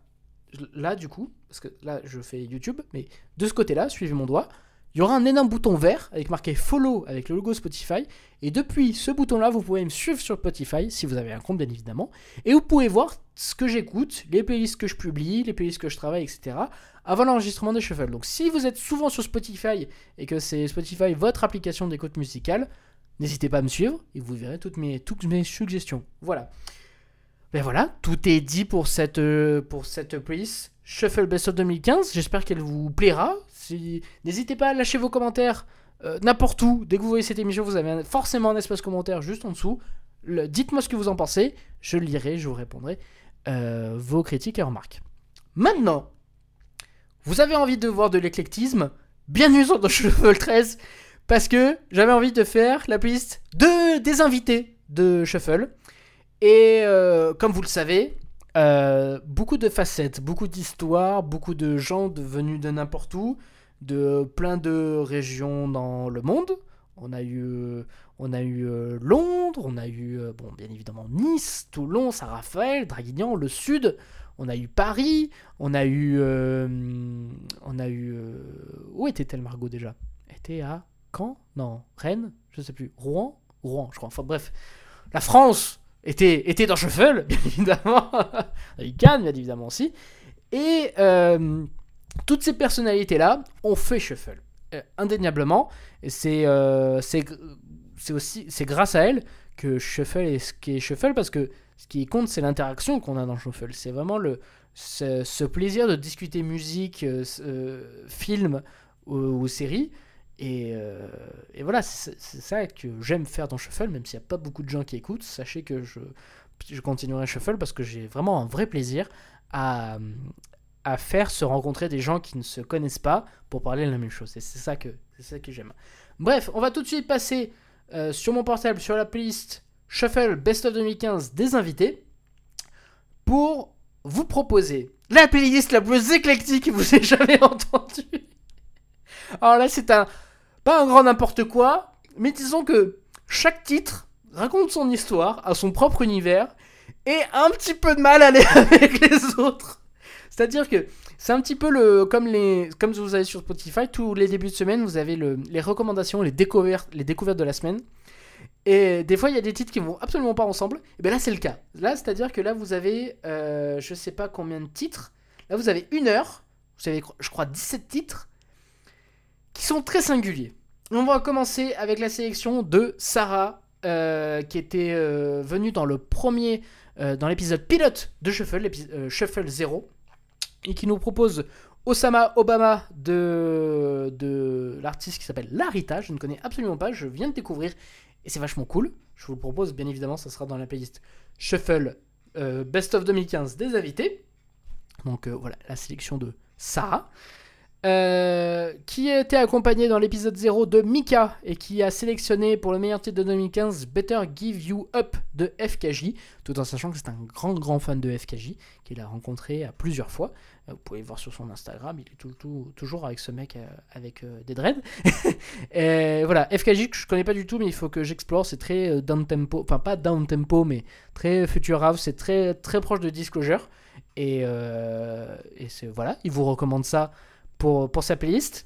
là du coup, parce que là je fais YouTube, mais de ce côté-là, suivez mon doigt, il y aura un énorme bouton vert avec marqué follow avec le logo Spotify. Et depuis ce bouton-là, vous pouvez me suivre sur Spotify si vous avez un compte, bien évidemment. Et vous pouvez voir ce que j'écoute, les playlists que je publie, les playlists que je travaille, etc. avant l'enregistrement des shuffles. Donc si vous êtes souvent sur Spotify et que c'est Spotify votre application d'écoute musicale, n'hésitez pas à me suivre et vous verrez toutes mes, toutes mes suggestions. Voilà. Ben voilà, tout est dit pour cette, euh, pour cette playlist Shuffle Best of 2015. J'espère qu'elle vous plaira. Si... N'hésitez pas à lâcher vos commentaires euh, n'importe où. Dès que vous voyez cette émission, vous avez forcément un espace commentaire juste en dessous. Dites-moi ce que vous en pensez. Je lirai, je vous répondrai euh, vos critiques et remarques. Maintenant, vous avez envie de voir de l'éclectisme Bienvenue dans Shuffle 13 parce que j'avais envie de faire la playlist de, des invités de Shuffle. Et euh, comme vous le savez, euh, beaucoup de facettes, beaucoup d'histoires, beaucoup de gens venus de n'importe où, de plein de régions dans le monde. On a eu, on a eu euh, Londres, on a eu, bon, bien évidemment Nice, Toulon, Saint-Raphaël, Draguignan, le Sud. On a eu Paris, on a eu, on a eu, où était-elle Margot déjà? Elle était à Caen? Non, Rennes Je sais plus. Rouen? Rouen, je crois. Enfin bref, la France était, était dans Shuffle, bien évidemment. Il Cannes, bien évidemment aussi. Et euh, toutes ces personnalités-là ont fait Shuffle. Euh, indéniablement. Et euh, c'est aussi c'est grâce à elles que Shuffle est ce qui est Shuffle parce que ce qui compte c'est l'interaction qu'on a dans Shuffle. C'est vraiment le ce, plaisir de discuter musique, film ou, ou série euh, et, voilà, c'est ça que j'aime faire dans Shuffle, même s'il n'y a pas beaucoup de gens qui écoutent. Sachez que je, je continuerai Shuffle parce que j'ai vraiment un vrai plaisir à, à faire se rencontrer des gens qui ne se connaissent pas pour parler de la même chose. Et c'est ça que, ça que j'aime. Bref, on va tout de suite passer euh, sur mon portable, sur la playlist Shuffle Best of 2015 des invités, pour vous proposer la playlist la plus éclectique que vous ayez jamais entendue. Alors là, c'est un, pas un grand n'importe quoi, mais disons que chaque titre raconte son histoire, a son propre univers, et un petit peu de mal à aller avec les autres. C'est-à-dire que c'est un petit peu le comme les comme vous avez sur Spotify tous les débuts de semaine vous avez le, les recommandations les découvertes de la semaine. Et des fois il y a des titres qui vont absolument pas ensemble. Et bien là c'est le cas. Là c'est à dire que là vous avez euh, je sais pas combien de titres. Là vous avez une heure. Vous avez je crois 17 titres qui sont très singuliers. On va commencer avec la sélection de Sarah, euh, qui était euh, venue dans le premier, euh, dans l'épisode pilote de Shuffle, Shuffle 0, et qui nous propose Osama Obama de, de l'artiste qui s'appelle Larita. Je ne connais absolument pas, je viens de découvrir, et c'est vachement cool. Je vous le propose, bien évidemment, ça sera dans la playlist Shuffle Best of 2015 des invités. Donc voilà, la sélection de Sarah. Euh, qui a été accompagné dans l'épisode 0 de Mika et qui a sélectionné pour le meilleur titre de 2015 Better Give You Up de FKJ, tout en sachant que c'est un grand grand fan de FKJ, qu'il a rencontré à plusieurs fois. Euh, vous pouvez voir sur son Instagram, il est tout, tout, toujours avec ce mec euh, avec des dreads. et voilà, FKJ que je connais pas du tout, mais il faut que j'explore, c'est très down tempo, enfin pas down tempo, mais très future house, c'est très, très proche de Disclosure. Et, et c'est voilà, il vous recommande ça pour, sa playlist.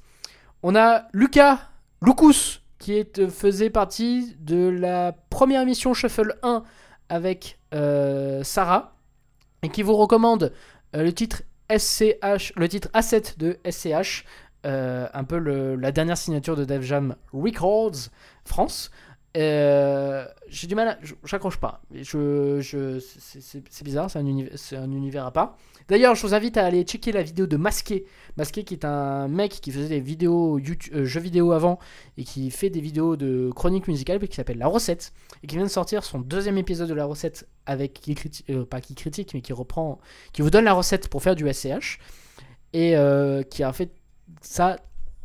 On a Lucas Lucas qui est, euh, faisait partie de la première émission Shuffle 1 avec euh, Sarah et qui vous recommande euh, le titre Le titre A7 de SCH, un peu la dernière signature de Def Jam Records France. J'ai du mal à. J'accroche pas. C'est bizarre, c'est un, univers, un univers à part. D'ailleurs, je vous invite à aller checker la vidéo de Masqué. Masqué qui est un mec qui faisait des vidéos euh, jeux vidéo avant et qui fait des vidéos de chronique musicale qui s'appelle La Recette et qui vient de sortir son deuxième épisode de La Recette avec qui critique, euh, pas qui critique mais qui reprend, qui vous donne la recette pour faire du SCH et euh, qui a fait ça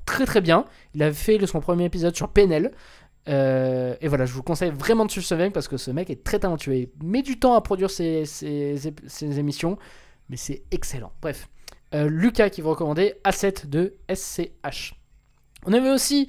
très très bien. Il a fait son premier épisode sur PNL. Et voilà, je vous conseille vraiment de suivre ce mec parce que ce mec est très talentueux. Il met du temps à produire ses, ses émissions mais c'est excellent. Bref, euh, Lucas qui vous recommandait A7 de SCH. On avait aussi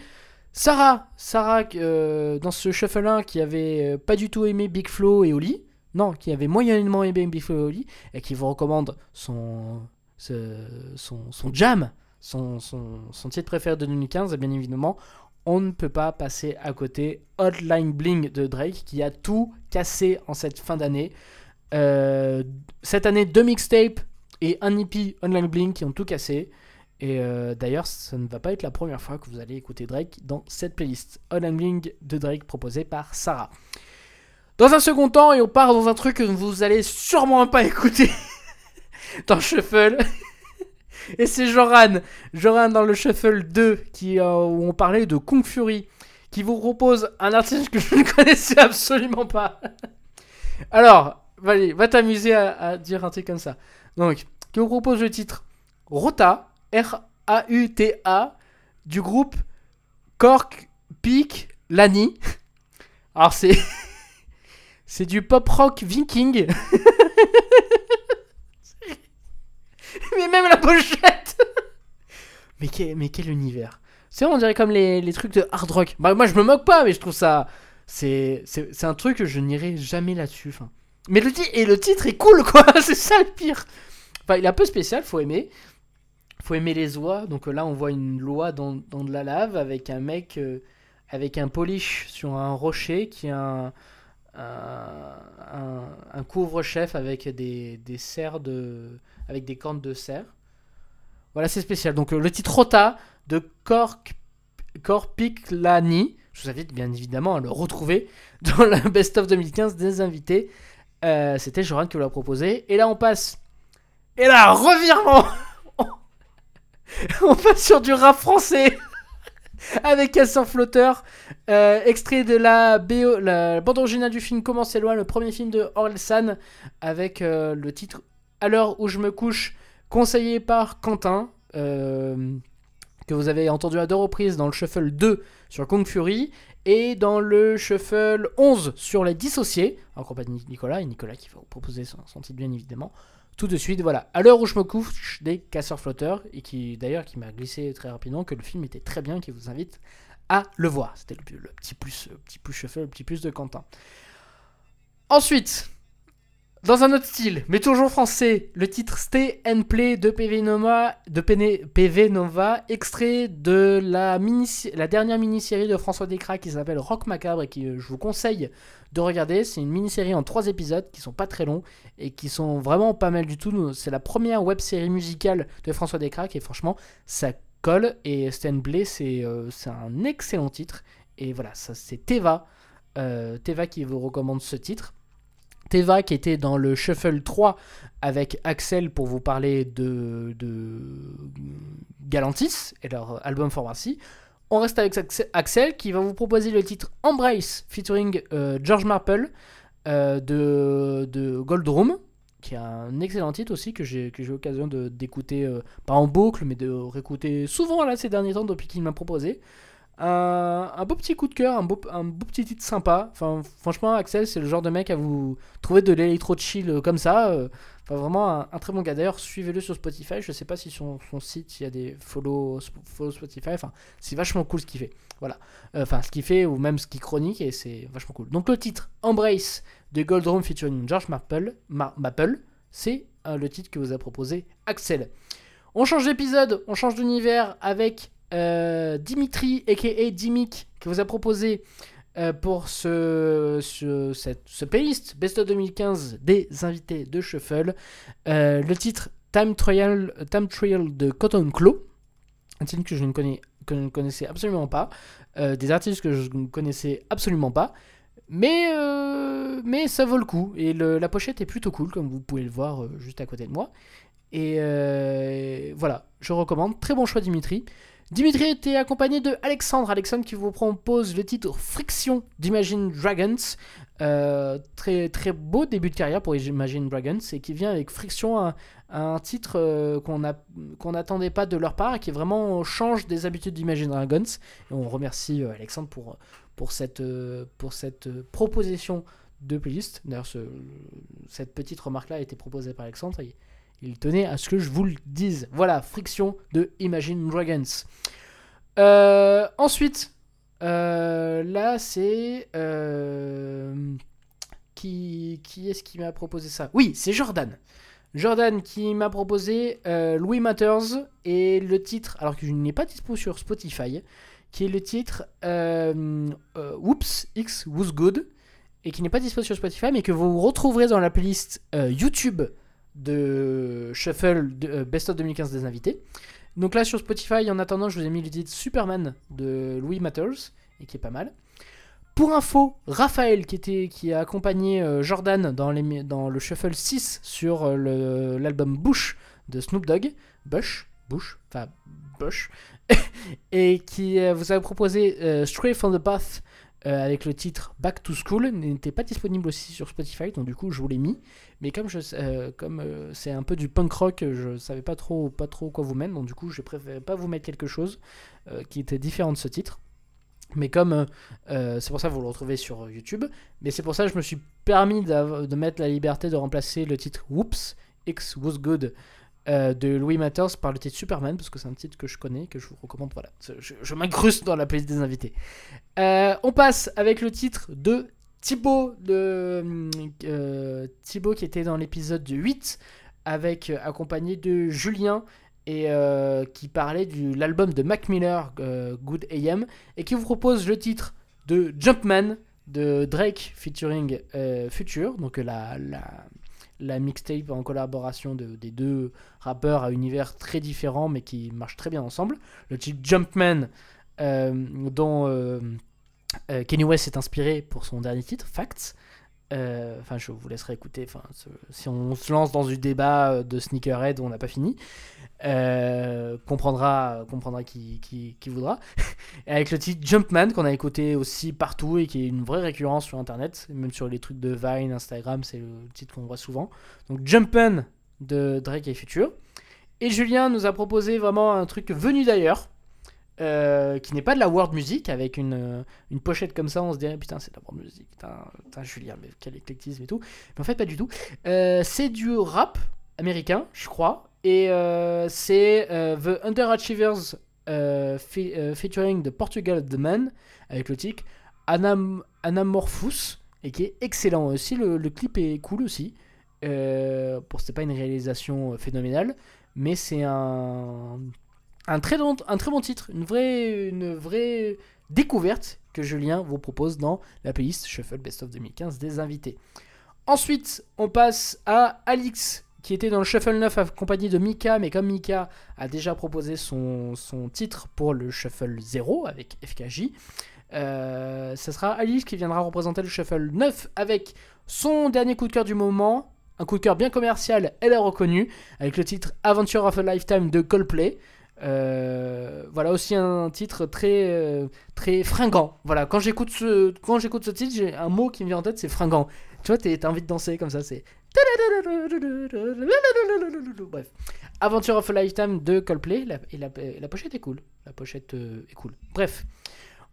Sarah, Sarah euh, dans ce shuffle 1 qui avait euh, pas du tout aimé Big Flo et Oli, non, qui avait moyennement aimé Big Flo et Oli, et qui vous recommande son, son, son jam, son, son, son titre préféré de 2015, et bien évidemment, on ne peut pas passer à côté Hotline Bling de Drake qui a tout cassé en cette fin d'année. Euh, cette année, deux mixtapes et un EP Hotline Bling qui ont tout cassé. Et euh, d'ailleurs, ça ne va pas être la première fois que vous allez écouter Drake dans cette playlist. Hotline Bling de Drake proposé par Sarah. Dans un second temps, et on part dans un truc que vous allez sûrement pas écouter dans Shuffle. Et c'est Joran, Joran dans le Shuffle 2, qui, euh, où on parlait de Kung Fury, qui vous propose un artiste que je ne connaissais absolument pas. Alors, allez, va t'amuser à, dire un truc comme ça. Donc, qui vous propose le titre Rota, R-A-U-T-A, du groupe Cork Peak Lani. Alors, c'est. c'est du pop rock viking. mais même la pochette mais, quel, mais quel univers C'est on dirait comme les, trucs de hard rock. Bah, moi, je me moque pas, mais je trouve ça. C'est un truc que je n'irai jamais là-dessus. Mais le, et le titre est cool, quoi C'est ça le pire Enfin, il est un peu spécial, faut aimer. Faut aimer les oies. Donc là, on voit une loi dans, de la lave avec un mec euh, avec un polish sur un rocher qui a un, un, couvre-chef avec des, des serres de avec des cornes de cerf. Voilà, c'est spécial. Donc euh, le titre Rota de Cork, Lani. Je vous invite bien évidemment à le retrouver dans la Best of 2015 des invités. Euh, c'était Joran qui l'a proposé. Et là, on passe. Et là, revirement On passe sur du rap français avec un flotteur. Euh, extrait de la, BO, bande originale du film Comment c'est loin, le premier film de Orelsan, avec le titre à l'heure où je me couche, conseillé par Quentin, euh, que vous avez entendu à deux reprises dans le Shuffle 2 sur Kong Fury, et dans le Shuffle 11 sur les dissociés, en compagnie de Nicolas, et Nicolas qui va vous proposer son, titre bien évidemment. Tout de suite, voilà, à l'heure où je me couche, des casseurs flotteurs, et qui d'ailleurs qui m'a glissé très rapidement que le film était très bien, qui vous invite à le voir. C'était le, petit plus, le petit plus Shuffle, le petit plus de Quentin. Ensuite, dans un autre style, mais toujours français, le titre Stay and Play de PV Nova, de PV Nova extrait de la, dernière mini-série de François Descraques qui s'appelle Rock Macabre et qui euh, je vous conseille de regarder. C'est une mini-série en trois épisodes qui sont pas très longs et qui sont vraiment pas mal du tout. C'est la première web-série musicale de François Descraques et franchement, ça colle. Et Stay and Play, c'est euh, un excellent titre. Et voilà, c'est Teva. Euh, Teva qui vous recommande ce titre. Teva qui était dans le Shuffle 3 avec Axel pour vous parler de, Galantis et leur album Pharmacy. On reste avec Axel qui va vous proposer le titre Embrace featuring euh, George Marple euh, de, de Gold Room qui est un excellent titre aussi que j'ai eu l'occasion d'écouter, euh, pas en boucle, mais de réécouter souvent là ces derniers temps depuis qu'il m'a proposé. Un, beau petit coup de cœur, un beau, un beau petit titre sympa. Enfin, franchement, Axel, c'est le genre de mec à vous trouver de l'électro chill euh, comme ça. Euh, enfin, vraiment un, très bon gars. D'ailleurs, suivez-le sur Spotify. Je sais pas si sur son site il y a des follow, follow Spotify. Enfin, c'est vachement cool ce qu'il fait. Voilà. Euh, enfin, ce qu'il fait ou même ce qu'il chronique et c'est vachement cool. Donc, le titre Embrace de Gold Room featuring George Maple, Maple c'est le titre que vous a proposé Axel. On change d'épisode, on change d'univers avec euh, Dimitri, a.k.a. Dimik, qui vous a proposé euh, pour ce, ce, ce playlist Best of 2015 des invités de Shuffle, euh, le titre Time Trial, Time Trial de Cotton Claw, un titre que je ne, connais, que je ne connaissais absolument pas, des artistes que je ne connaissais absolument pas. Mais, mais ça vaut le coup. Et la pochette est plutôt cool, comme vous pouvez le voir juste à côté de moi. Et voilà, je recommande. Très bon choix, Dimitri. Dimitri était accompagné de Alexandre. Alexandre qui vous propose le titre Friction d'Imagine Dragons. Euh, très, très beau début de carrière pour Imagine Dragons et qui vient avec Friction, un, titre euh, qu'on n'attendait pas de leur part et qui vraiment change des habitudes d'Imagine Dragons. On remercie euh, Alexandre pour, pour, cette, pour cette proposition de playlist. D'ailleurs, cette petite remarque-là a été proposée par Alexandre. Il tenait à ce que je vous le dise. Voilà, friction de Imagine Dragons. Euh, ensuite, euh, là, c'est. Euh, qui, qui est-ce qui m'a proposé ça? Oui, c'est Jordan. Jordan qui m'a proposé Louis Matters et le titre, alors que je n'ai pas dispo sur Spotify, qui est le titre Whoops X Was Good et qui n'est pas dispo sur Spotify mais que vous retrouverez dans la playlist YouTube de Shuffle de, Best of 2015 des invités. Donc là sur Spotify, en attendant, je vous ai mis le titre Superman de Louis Matters et qui est pas mal. Pour info, Raphaël qui, était, qui a accompagné euh, Jordan dans, les, dans, le Shuffle 6 sur euh, l'album Bush de Snoop Dogg, Bush, Bush, enfin Bush, et qui euh, vous a proposé Stray from the Path avec le titre Back to School, n'était pas disponible aussi sur Spotify, donc du coup je vous l'ai mis. Mais comme je comme c'est un peu du punk rock, je savais pas trop pas trop quoi vous mettre, donc du coup je préférais pas vous mettre quelque chose qui était différent de ce titre. Mais comme euh, euh, c'est pour ça que vous le retrouvez sur YouTube, mais c'est pour ça que je me suis permis de mettre la liberté de remplacer le titre Whoops, X Was Good euh, de Louis Matters par le titre Superman, parce que c'est un titre que je connais, que je vous recommande. Voilà, je, je m'incruste dans la playlist des invités. on passe avec le titre de Thibaut, de, Thibaut qui était dans l'épisode 8, avec, accompagné de Julien et euh, qui parlait de l'album de Mac Miller, euh, Good AM, et qui vous propose le titre de Jumpman de Drake featuring euh, Future, donc la, la, mixtape en collaboration de, des deux rappeurs à univers très différents mais qui marchent très bien ensemble. Le titre Jumpman, dont Kenny West s'est inspiré pour son dernier titre, Facts. Enfin, je vous laisserai écouter. Enfin, si on se lance dans du débat de Sneakerhead, on n'a pas fini. Euh, comprendra, comprendra qui, qui, voudra. Et avec le titre Jumpman qu'on a écouté aussi partout et qui est une vraie récurrence sur internet, même sur les trucs de Vine, Instagram, c'est le titre qu'on voit souvent. Donc Jumpman de Drake et Future. Et Julien nous a proposé vraiment un truc venu d'ailleurs. Euh, qui n'est pas de la world music avec une, une, pochette comme ça on se dirait putain c'est de la world music putain, Julien mais quel éclectisme et tout mais en fait pas du tout euh, c'est du rap américain je crois et euh, c'est euh, The Underachievers euh, featuring the Portugal The Man avec le titre Anam Anamorphous et qui est excellent aussi. Le, clip est cool aussi. Euh, bon, c'était pas une réalisation phénoménale, mais c'est un, un, très bon, un très bon titre, une vraie, une vraie découverte que Julien vous propose dans la playlist Shuffle Best of 2015 des invités. Ensuite, on passe à Alix qui était dans le Shuffle 9 accompagné de Mika, mais comme Mika a déjà proposé son, son titre pour le Shuffle 0 avec FKJ, euh, ce sera Alice qui viendra représenter le Shuffle 9 avec son dernier coup de cœur du moment, un coup de cœur bien commercial, elle a reconnu, avec le titre Adventure of a Lifetime de Coldplay. Euh, voilà aussi un titre très euh, très fringant. Voilà, quand j'écoute ce quand j'écoute ce titre, j'ai un mot qui me vient en tête, c'est fringant. Tu vois, t'as envie de danser comme ça, c'est Bref. Aventure of a Lifetime de Coldplay. La, et la, pochette est cool. La pochette euh, est cool. Bref.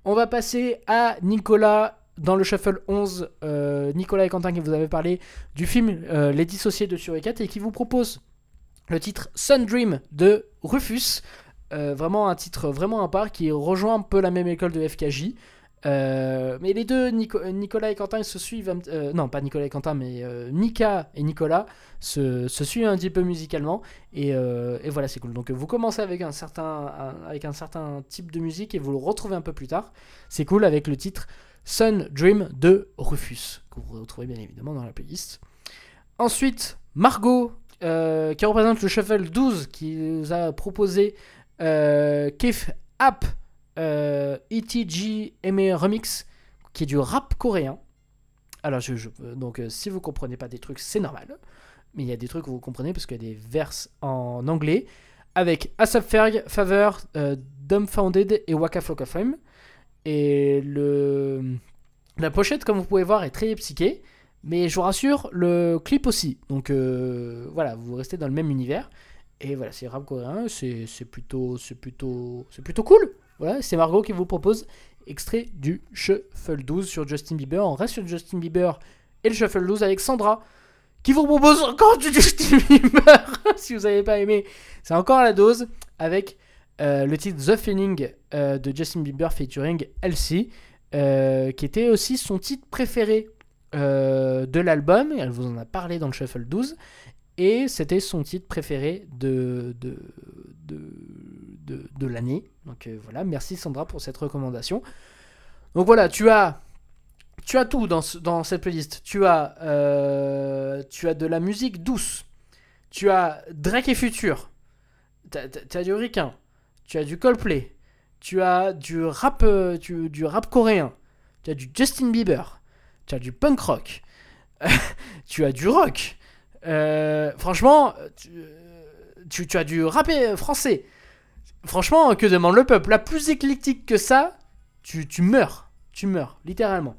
On va passer à Nicolas dans le Shuffle 11. Euh, Nicolas et Quentin qui vous avez parlé du film euh, Les Dissociés de Suricat et qui vous propose le titre Sun Dream de Rufus. vraiment un titre vraiment à part qui rejoint un peu la même école de FKJ. Euh, mais les deux, Nicolas et Quentin, se suivent. Euh, non, pas Nicolas et Quentin, mais euh, Nika et Nicolas se, suivent un petit peu musicalement. Et, voilà, c'est cool. Donc vous commencez avec un, certain, avec un certain type de musique et vous le retrouvez un peu plus tard. C'est cool avec le titre Sun Dream de Rufus, que vous retrouvez bien évidemment dans la playlist. Ensuite, Margot, qui représente le Shuffle 12, qui nous a proposé Kif App euh, ETG Remix, qui est du rap coréen. Alors, je, donc, euh, si vous comprenez pas des trucs, c'est normal. Mais il y a des trucs que vous comprenez parce qu'il y a des verses en anglais avec Asap Ferg, Favor, euh, Dumbfounded et Waka Flocka Fame. Et la pochette, comme vous pouvez voir, est très psyché. Mais je vous rassure, le clip aussi. Donc voilà, vous restez dans le même univers. Et voilà, c'est rap coréen, c'est plutôt, plutôt, plutôt cool. Voilà, c'est Margot qui vous propose extrait du Shuffle 12 sur Justin Bieber. On reste sur Justin Bieber et le Shuffle 12 avec Sandra qui vous propose encore du Justin Bieber. si vous n'avez pas aimé, c'est encore la dose avec euh, le titre The Feeling euh, de Justin Bieber featuring Elsie, euh, qui était aussi son titre préféré de l'album. Elle vous en a parlé dans le Shuffle 12. et c'était son titre préféré de, de, de, de, de l'année. Donc euh, voilà, merci Sandra pour cette recommandation. Donc voilà, tu as, tu as tout dans, ce- dans cette playlist. Tu as, euh, tu as de la musique douce. Tu as Drake et Future. Tu as du Ricain. Tu as du Coldplay. Tu as du rap, euh, du, rap coréen. Tu as du Justin Bieber. Tu as du punk rock. tu as du rock. Franchement, tu, tu- as du rap français. Franchement, que demande le peuple? La plus éclectique que ça, tu, tu meurs. Tu meurs, littéralement.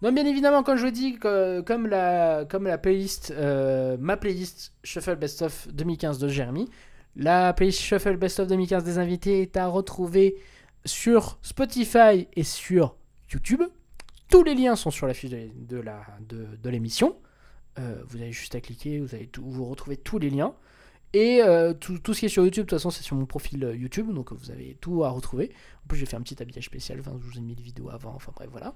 Donc, bien évidemment, comme je dis, que- comme la, comme la playlist, euh, ma playlist Shuffle Best of 2015 de Jérémy, la playlist Shuffle Best of 2015 des invités est à retrouver sur Spotify et sur YouTube. Tous les liens sont sur la fiche de, la- de, de l'émission. Euh, vous avez juste à cliquer, vous allez tout- vous retrouvez tous les liens. Et euh, tout, tout ce qui est sur YouTube, de toute façon, c'est sur mon profil euh, YouTube, donc vous avez tout à retrouver. En plus, j'ai fait un petit habillage spécial, je vous ai mis les vidéos avant, enfin bref, voilà.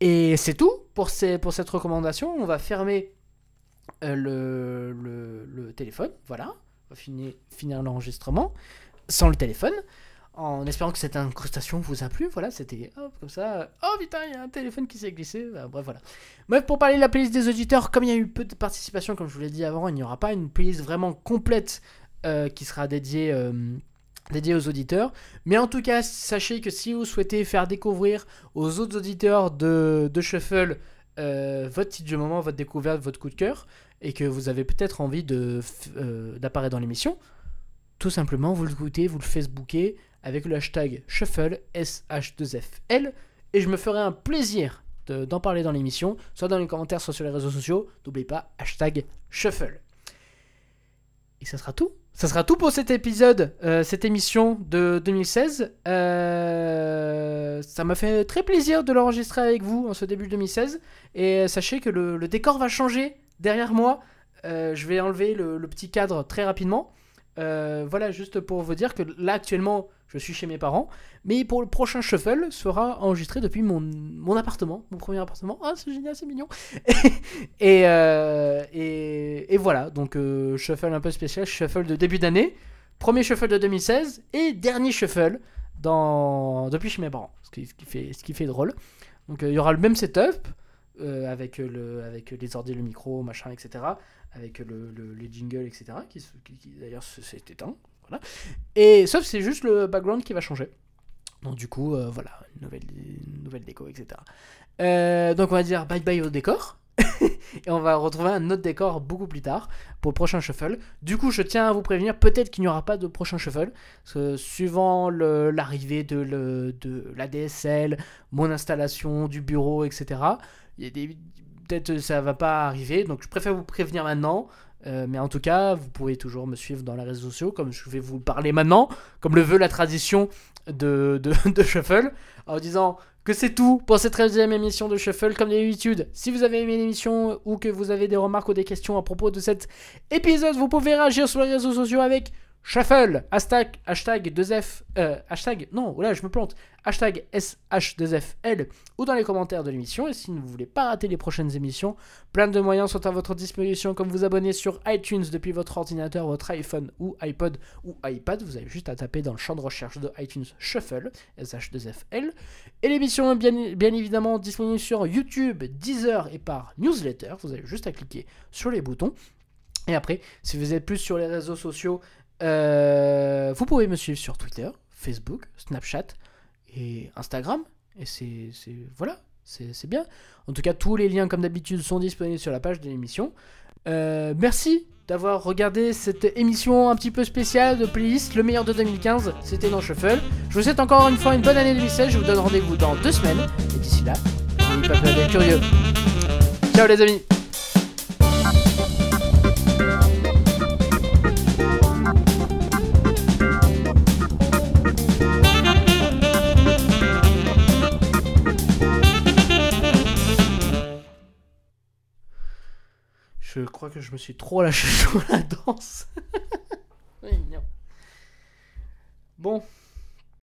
Et c'est tout pour, ces, pour cette recommandation. On va fermer euh, le, le- le téléphone, voilà. On va finir, finir l'enregistrement sans le téléphone, en espérant que cette incrustation vous a plu. Voilà, c'était comme ça. Oh putain, il y a un téléphone qui s'est glissé. Bah, bref, voilà. Bref, pour parler de la playlist des auditeurs, comme il y a eu peu de participation, comme je vous l'ai dit avant, il n'y aura pas une playlist vraiment complète euh, qui sera dédiée, euh, dédiée aux auditeurs. Mais en tout cas, sachez que si vous souhaitez faire découvrir aux autres auditeurs de, de Shuffle euh, votre titre du moment, votre découverte, votre coup de cœur, et que vous avez peut-être envie d'apparaître dans l'émission, tout simplement, vous le goûtez, vous le facebookez avec le hashtag Shuffle, S-H-2-F-L, et je me ferai un plaisir de- d'en parler dans l'émission, soit dans les commentaires, soit sur les réseaux sociaux. N'oubliez pas, hashtag Shuffle. Et ça sera tout. Ça sera tout pour cet épisode, euh, cette émission de 2016. Euh, ça m'a fait très plaisir de l'enregistrer avec vous en ce début 2016. Et sachez que le, décor va changer derrière moi. Euh, je vais enlever le, le petit cadre très rapidement. Euh, voilà, juste pour vous dire que là actuellement, je suis chez mes parents. Mais pour le prochain shuffle, sera enregistré depuis mon, mon appartement, mon premier appartement. Ah, c'est génial, c'est mignon. et, euh, et, et voilà, donc euh, shuffle un peu spécial, shuffle de début d'année, premier shuffle de 2016 et dernier shuffle dans, depuis chez mes parents, ce qui, ce qui fait, ce qui fait drôle. Donc il y aura le même setup avec, le, avec les ordi, le micro, machin, etc. Avec le, le- les jingles, etc. Qui, d'ailleurs se- s'est éteint. Voilà. Et sauf c'est juste le background qui va changer. Donc du coup, euh, voilà, une nouvelle, nouvelle déco, etc. Euh, donc on va dire bye bye au décor. et on va retrouver un autre décor beaucoup plus tard pour le prochain shuffle. Du coup, je tiens à vous prévenir, peut-être qu'il n'y aura pas de prochain shuffle. Parce que suivant l'arrivée de, de la DSL, mon installation du bureau, etc., il y a des- peut-être ça va pas arriver. Donc je préfère vous prévenir maintenant. Euh, mais en tout cas, vous pouvez toujours me suivre dans les réseaux sociaux, comme je vais vous parler maintenant, comme le veut la tradition de, de, de Shuffle, en disant que c'est tout pour cette 13e émission de Shuffle. Comme d'habitude, si vous avez aimé l'émission ou que vous avez des remarques ou des questions à propos de cet épisode, vous pouvez réagir sur les réseaux sociaux avec Shuffle, hashtag, hashtag 2F, euh, hashtag, non, voilà, je me plante, hashtag SH2FL ou dans les commentaires de l'émission. Et si vous ne voulez pas rater les prochaines émissions, plein de moyens sont à votre disposition, comme vous abonner sur iTunes depuis votre ordinateur, votre iPhone ou iPod ou iPad. Vous avez juste à taper dans le champ de recherche de iTunes Shuffle, SH2FL. Et l'émission est bien, bien évidemment disponible sur YouTube, Deezer et par newsletter. Vous avez juste à cliquer sur les boutons. Et après, si vous êtes plus sur les réseaux sociaux, euh, vous pouvez me suivre sur Twitter, Facebook, Snapchat et Instagram. Et c'est. Voilà, c'est bien. En tout cas, tous les liens, comme d'habitude, sont disponibles sur la page de l'émission. Euh, merci d'avoir regardé cette émission un petit peu spéciale de playlist, le meilleur de 2015. C'était dans Shuffle. Je vous souhaite encore une fois une bonne année 2016. Je vous donne rendez-vous dans deux semaines. Et d'ici là, n'oubliez pas d'être curieux. Ciao les amis Je crois que je me suis trop lâché sur la danse. Bon,